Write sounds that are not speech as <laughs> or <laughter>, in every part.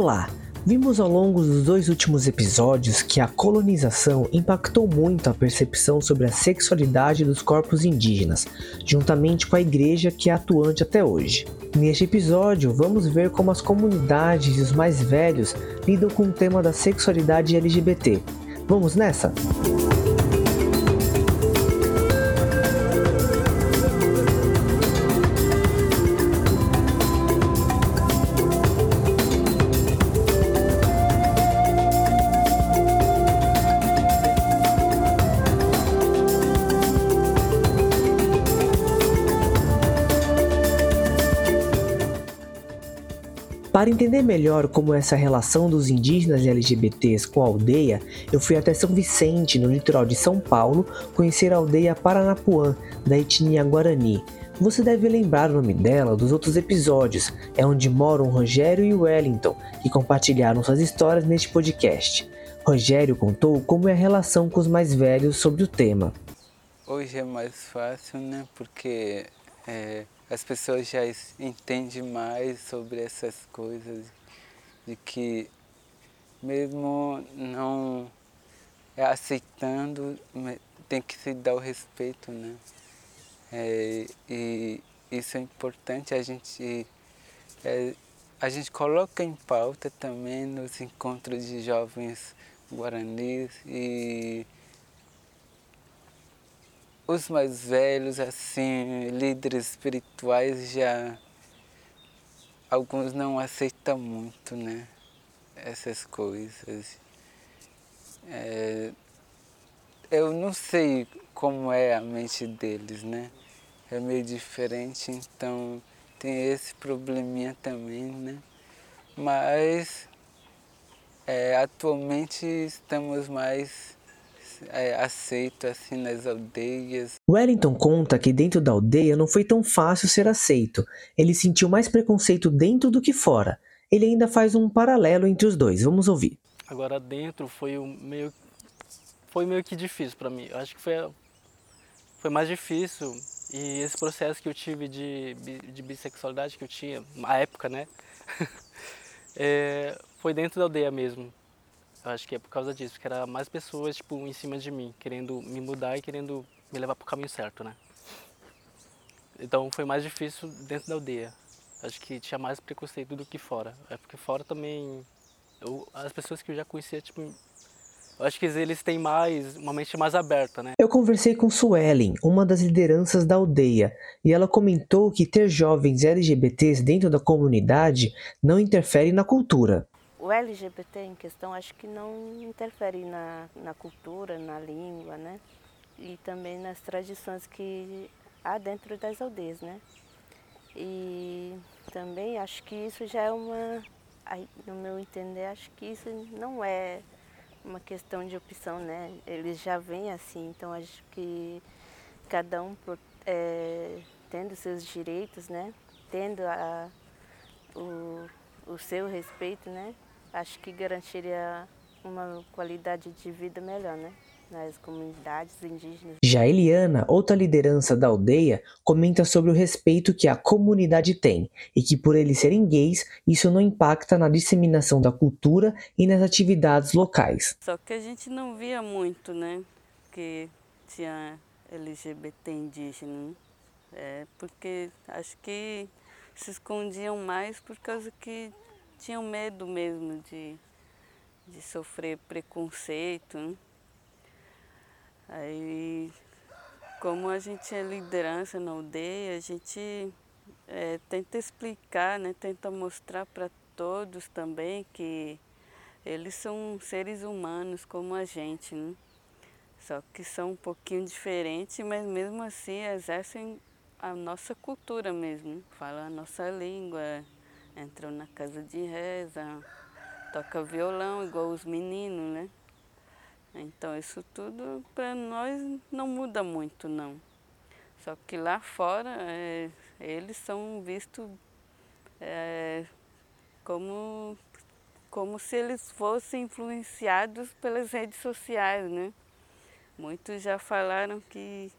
Olá! Vimos ao longo dos dois últimos episódios que a colonização impactou muito a percepção sobre a sexualidade dos corpos indígenas, juntamente com a igreja que é atuante até hoje. Neste episódio, vamos ver como as comunidades e os mais velhos lidam com o tema da sexualidade LGBT. Vamos nessa? Para entender melhor como é essa relação dos indígenas e LGBTs com a aldeia, eu fui até São Vicente, no litoral de São Paulo, conhecer a aldeia Paranapuã, da etnia Guarani. Você deve lembrar o nome dela dos outros episódios, é onde moram Rogério e Wellington, que compartilharam suas histórias neste podcast. Rogério contou como é a relação com os mais velhos sobre o tema. Hoje é mais fácil, né? Porque é, as pessoas já entendem mais sobre essas coisas, de que mesmo não aceitando, tem que se dar o respeito, né? É, e isso é importante, a gente, é, a gente coloca em pauta também nos encontros de jovens guaranis e os mais velhos, assim, líderes espirituais já alguns não aceitam muito, né? Essas coisas. É, eu não sei como é a mente deles, né? É meio diferente, então tem esse probleminha também, né? Mas é, atualmente estamos mais é, aceito assim nas aldeias. Wellington conta que dentro da aldeia não foi tão fácil ser aceito. Ele sentiu mais preconceito dentro do que fora. Ele ainda faz um paralelo entre os dois. Vamos ouvir. Agora dentro foi meio foi meio que difícil para mim. Eu acho que foi foi mais difícil e esse processo que eu tive de, de bissexualidade que eu tinha na época, né? <laughs> é, foi dentro da aldeia mesmo. Eu acho que é por causa disso, que era mais pessoas tipo em cima de mim, querendo me mudar e querendo me levar para o caminho certo, né? Então foi mais difícil dentro da aldeia. Acho que tinha mais preconceito do que fora. É porque fora também eu, as pessoas que eu já conhecia, tipo, eu acho que eles têm mais uma mente mais aberta, né? Eu conversei com Suelen, uma das lideranças da aldeia, e ela comentou que ter jovens LGBTs dentro da comunidade não interfere na cultura o LGBT em questão acho que não interfere na, na cultura, na língua, né? E também nas tradições que há dentro das aldeias, né? E também acho que isso já é uma, no meu entender, acho que isso não é uma questão de opção, né? Eles já vêm assim, então acho que cada um é, tendo seus direitos, né? Tendo a, o, o seu respeito, né? Acho que garantiria uma qualidade de vida melhor, né? Nas comunidades indígenas. Já Eliana, outra liderança da aldeia, comenta sobre o respeito que a comunidade tem e que, por eles serem gays, isso não impacta na disseminação da cultura e nas atividades locais. Só que a gente não via muito, né? Que tinha LGBT indígena. Né? É, porque acho que se escondiam mais por causa que tinham medo mesmo de, de sofrer preconceito. Né? Aí, como a gente é liderança na aldeia, a gente é, tenta explicar, né, tenta mostrar para todos também que eles são seres humanos como a gente, né? só que são um pouquinho diferentes, mas mesmo assim exercem a nossa cultura mesmo, falam a nossa língua, entrou na casa de reza, toca violão igual os meninos, né? Então isso tudo para nós não muda muito não. Só que lá fora é, eles são vistos é, como, como se eles fossem influenciados pelas redes sociais, né? Muitos já falaram que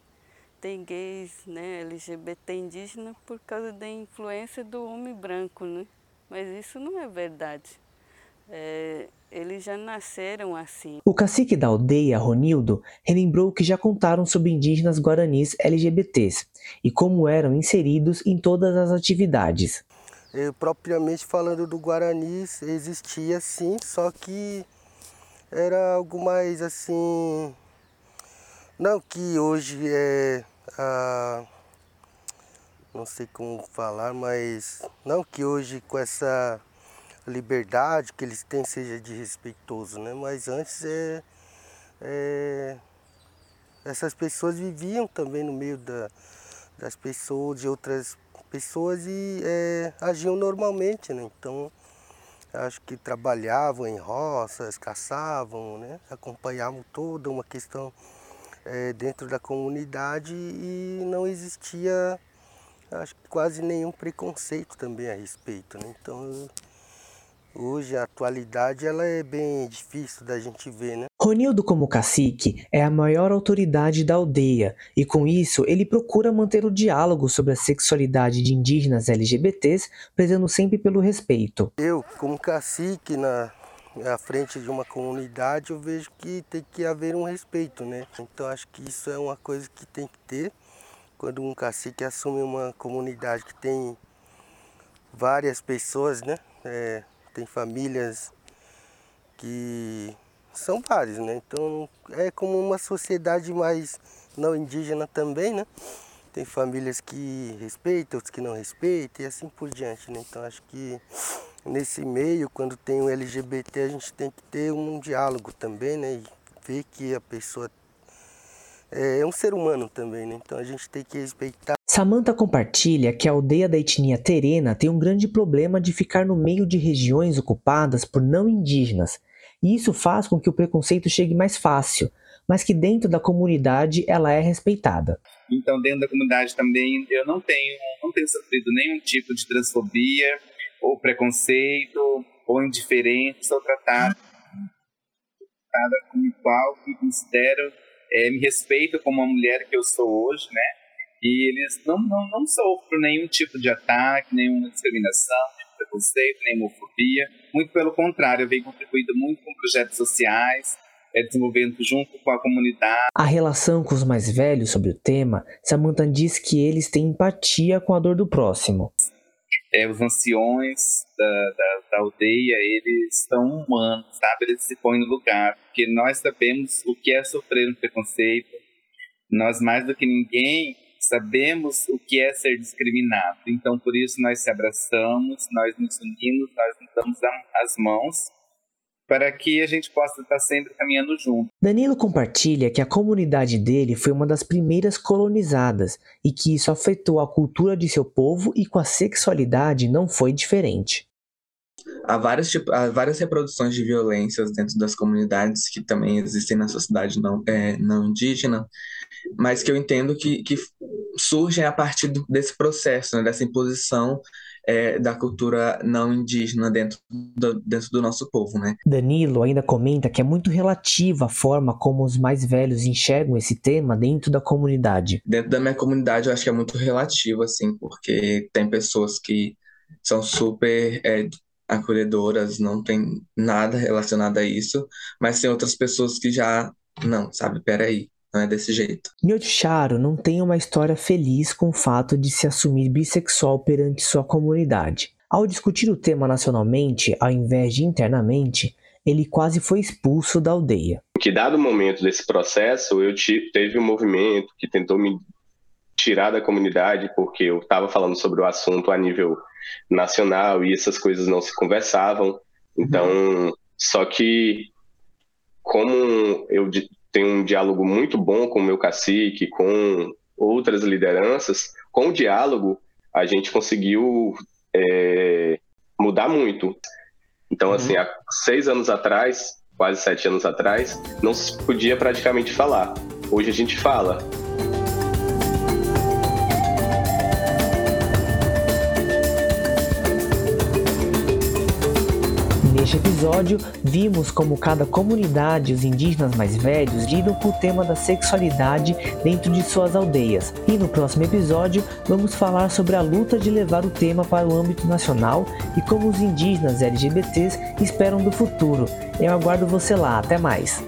tem gays, né, LGBT indígena por causa da influência do homem branco, né? Mas isso não é verdade. é, eles já nasceram assim. O cacique da aldeia, Ronildo, relembrou que já contaram sobre indígenas guaranis LGBTs e como eram inseridos em todas as atividades. Eu, propriamente falando do guaranis, existia sim, só que era algo mais assim. Não que hoje é. A, não sei como falar, mas não que hoje com essa liberdade que eles têm seja desrespeitoso, né? Mas antes é, é essas pessoas viviam também no meio da, das pessoas, de outras pessoas e é, agiam normalmente, né? Então acho que trabalhavam em roças, caçavam, né? acompanhavam toda uma questão é, dentro da comunidade e não existia acho que quase nenhum preconceito também a respeito. Né? Então Hoje, a atualidade, ela é bem difícil da gente ver, né? Ronildo, como cacique, é a maior autoridade da aldeia e, com isso, ele procura manter o diálogo sobre a sexualidade de indígenas LGBTs, prezando sempre pelo respeito. Eu, como cacique, na, à frente de uma comunidade, eu vejo que tem que haver um respeito, né? Então, acho que isso é uma coisa que tem que ter. Quando um cacique assume uma comunidade que tem várias pessoas, né? É, tem famílias que são várias, né? Então é como uma sociedade mais não indígena também, né? Tem famílias que respeitam, outros que não respeitam e assim por diante, né? Então acho que nesse meio, quando tem um LGBT, a gente tem que ter um diálogo também, né? E ver que a pessoa é, é um ser humano também, né? Então a gente tem que respeitar. Samantha compartilha que a aldeia da etnia terena tem um grande problema de ficar no meio de regiões ocupadas por não indígenas, e isso faz com que o preconceito chegue mais fácil, mas que dentro da comunidade ela é respeitada. Então, dentro da comunidade também eu não tenho, não tenho sofrido nenhum tipo de transfobia ou preconceito ou indiferença, sou tratada, tratada como igual que considero é, me respeito como a mulher que eu sou hoje, né? E eles não, não, não sofrem nenhum tipo de ataque, nenhuma discriminação, nenhum preconceito, nem homofobia. Muito pelo contrário, eu venho contribuindo muito com projetos sociais, é, desenvolvendo junto com a comunidade. A relação com os mais velhos sobre o tema, Samantha diz que eles têm empatia com a dor do próximo. É, os anciões da, da, da, aldeia, eles são humanos, sabe? Eles se põem no lugar, porque nós sabemos o que é sofrer um preconceito. Nós, mais do que ninguém, sabemos o que é ser discriminado. Então, por isso, nós se abraçamos, nós nos unimos, nós nos damos as mãos para que a gente possa estar sempre caminhando junto. Danilo compartilha que a comunidade dele foi uma das primeiras colonizadas e que isso afetou a cultura de seu povo e com a sexualidade não foi diferente. Há várias, tipo, há várias reproduções de violências dentro das comunidades que também existem na sociedade não, é, não indígena, mas que eu entendo que, que surgem a partir do, desse processo, né, dessa imposição é, da cultura não indígena dentro do, dentro do nosso povo, né? Danilo ainda comenta que é muito relativa a forma como os mais velhos enxergam esse tema dentro da comunidade. Dentro da minha comunidade eu acho que é muito relativo, assim, porque tem pessoas que são super é, acolhedoras, não tem nada relacionado a isso, mas tem outras pessoas que já, não, sabe, peraí, não é desse jeito. Nyocharo não tem uma história feliz com o fato de se assumir bissexual perante sua comunidade. Ao discutir o tema nacionalmente, ao invés de internamente, ele quase foi expulso da aldeia. Que dado o momento desse processo, eu teve um movimento que tentou me tirar da comunidade porque eu estava falando sobre o assunto a nível nacional e essas coisas não se conversavam. Então, uhum. só que como eu tenho um diálogo muito bom com o meu cacique, com outras lideranças, com o diálogo a gente conseguiu é, mudar muito. Então, uhum. assim, há seis anos atrás, quase sete anos atrás, não se podia praticamente falar. Hoje a gente fala. Episódio, vimos como cada comunidade, os indígenas mais velhos, lidam com o tema da sexualidade dentro de suas aldeias. E no próximo episódio, vamos falar sobre a luta de levar o tema para o âmbito nacional e como os indígenas LGBTs esperam do futuro. Eu aguardo você lá, até mais!